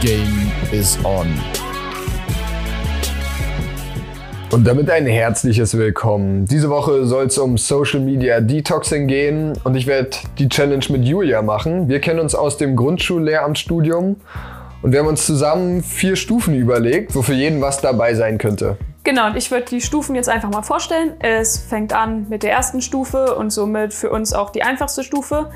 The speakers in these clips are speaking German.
Game is on. Und damit ein herzliches Willkommen. Diese Woche soll es um Social Media Detoxing gehen und ich werde die Challenge mit Julia machen. Wir kennen uns aus dem Grundschullehramtsstudium und wir haben uns zusammen vier Stufen überlegt, wo für jeden was dabei sein könnte. Genau, und ich würde die Stufen jetzt einfach mal vorstellen. Es fängt an mit der ersten Stufe und somit für uns auch die einfachste Stufe.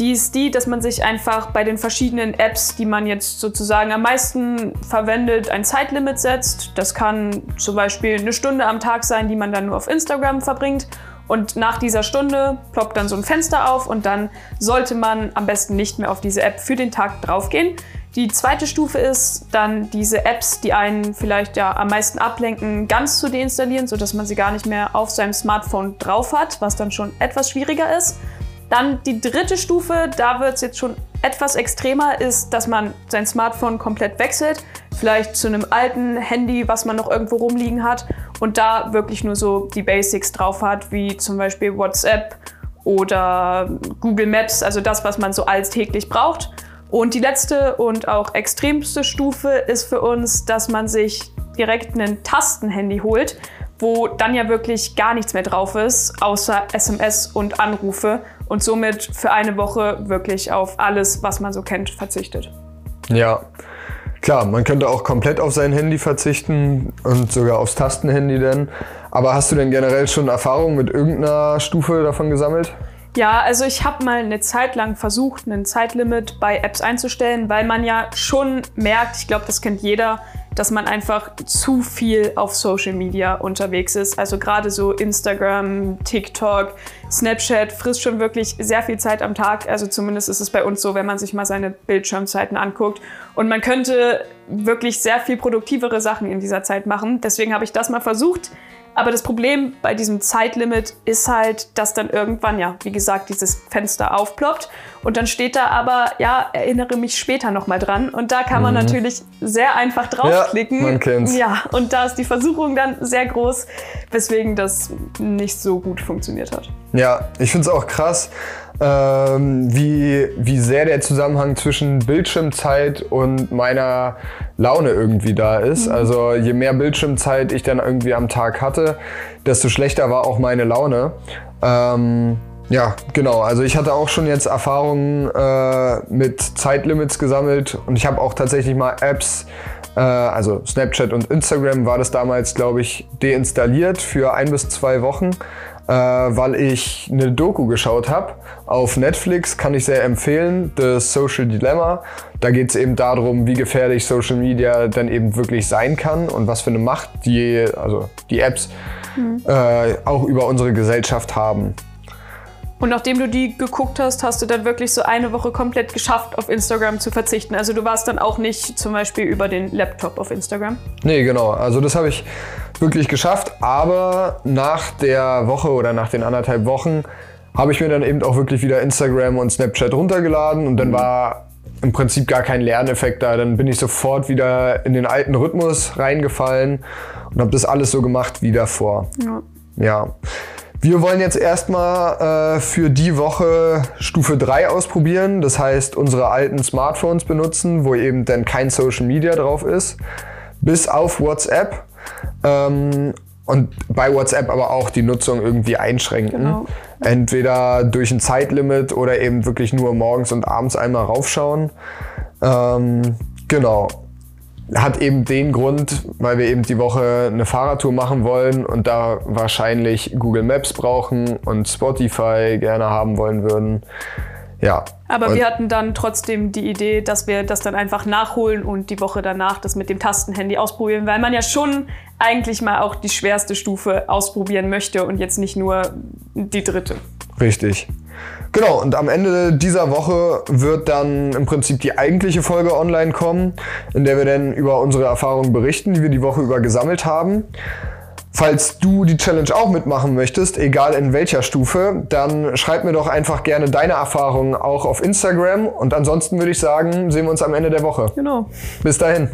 Die ist die, dass man sich einfach bei den verschiedenen Apps, die man jetzt sozusagen am meisten verwendet, ein Zeitlimit setzt. Das kann zum Beispiel eine Stunde am Tag sein, die man dann nur auf Instagram verbringt. Und nach dieser Stunde ploppt dann so ein Fenster auf und dann sollte man am besten nicht mehr auf diese App für den Tag draufgehen. Die zweite Stufe ist dann diese Apps, die einen vielleicht ja am meisten ablenken, ganz zu deinstallieren, sodass man sie gar nicht mehr auf seinem Smartphone drauf hat, was dann schon etwas schwieriger ist. Dann die dritte Stufe, da wird es jetzt schon etwas extremer, ist, dass man sein Smartphone komplett wechselt. Vielleicht zu einem alten Handy, was man noch irgendwo rumliegen hat und da wirklich nur so die Basics drauf hat, wie zum Beispiel WhatsApp oder Google Maps, also das, was man so alltäglich braucht. Und die letzte und auch extremste Stufe ist für uns, dass man sich direkt ein Tastenhandy holt, wo dann ja wirklich gar nichts mehr drauf ist, außer SMS und Anrufe und somit für eine Woche wirklich auf alles, was man so kennt, verzichtet. Ja, klar, man könnte auch komplett auf sein Handy verzichten und sogar aufs Tastenhandy denn. Aber hast du denn generell schon Erfahrung mit irgendeiner Stufe davon gesammelt? Ja, also ich habe mal eine Zeit lang versucht, ein Zeitlimit bei Apps einzustellen, weil man ja schon merkt, ich glaube, das kennt jeder, dass man einfach zu viel auf Social Media unterwegs ist. Also gerade so Instagram, TikTok, Snapchat frisst schon wirklich sehr viel Zeit am Tag. Also zumindest ist es bei uns so, wenn man sich mal seine Bildschirmzeiten anguckt. Und man könnte wirklich sehr viel produktivere Sachen in dieser Zeit machen. Deswegen habe ich das mal versucht aber das Problem bei diesem Zeitlimit ist halt, dass dann irgendwann, ja, wie gesagt, dieses Fenster aufploppt und dann steht da aber, ja, erinnere mich später nochmal dran. Und da kann man mhm. natürlich sehr einfach draufklicken. Ja, man kennt's. Ja, und da ist die Versuchung dann sehr groß, weswegen das nicht so gut funktioniert hat. Ja, ich finde es auch krass, ähm, wie, wie sehr der Zusammenhang zwischen Bildschirmzeit und meiner Laune irgendwie da ist. Mhm. Also je mehr Bildschirmzeit ich dann irgendwie am Tag hatte, desto schlechter war auch meine Laune. Ähm, ja, genau. Also ich hatte auch schon jetzt Erfahrungen äh, mit Zeitlimits gesammelt und ich habe auch tatsächlich mal Apps, äh, also Snapchat und Instagram war das damals, glaube ich, deinstalliert für ein bis zwei Wochen äh, weil ich eine Doku geschaut habe auf Netflix, kann ich sehr empfehlen, The Social Dilemma. Da geht es eben darum, wie gefährlich Social Media dann eben wirklich sein kann und was für eine Macht die, also die Apps mhm. äh, auch über unsere Gesellschaft haben. Und nachdem du die geguckt hast, hast du dann wirklich so eine Woche komplett geschafft, auf Instagram zu verzichten. Also du warst dann auch nicht zum Beispiel über den Laptop auf Instagram. Nee, genau. Also das habe ich wirklich geschafft. Aber nach der Woche oder nach den anderthalb Wochen habe ich mir dann eben auch wirklich wieder Instagram und Snapchat runtergeladen und dann mhm. war im Prinzip gar kein Lerneffekt da. Dann bin ich sofort wieder in den alten Rhythmus reingefallen und habe das alles so gemacht wie davor. Ja. ja. Wir wollen jetzt erstmal äh, für die Woche Stufe 3 ausprobieren. Das heißt, unsere alten Smartphones benutzen, wo eben dann kein Social Media drauf ist, bis auf WhatsApp. Ähm, und bei WhatsApp aber auch die Nutzung irgendwie einschränken. Genau. Entweder durch ein Zeitlimit oder eben wirklich nur morgens und abends einmal raufschauen. Ähm, genau hat eben den Grund, weil wir eben die Woche eine Fahrradtour machen wollen und da wahrscheinlich Google Maps brauchen und Spotify gerne haben wollen würden. Ja. Aber wir hatten dann trotzdem die Idee, dass wir das dann einfach nachholen und die Woche danach das mit dem Tastenhandy ausprobieren, weil man ja schon eigentlich mal auch die schwerste Stufe ausprobieren möchte und jetzt nicht nur die dritte. Richtig. Genau, und am Ende dieser Woche wird dann im Prinzip die eigentliche Folge online kommen, in der wir dann über unsere Erfahrungen berichten, die wir die Woche über gesammelt haben. Falls du die Challenge auch mitmachen möchtest, egal in welcher Stufe, dann schreib mir doch einfach gerne deine Erfahrungen auch auf Instagram. Und ansonsten würde ich sagen, sehen wir uns am Ende der Woche. Genau. Bis dahin.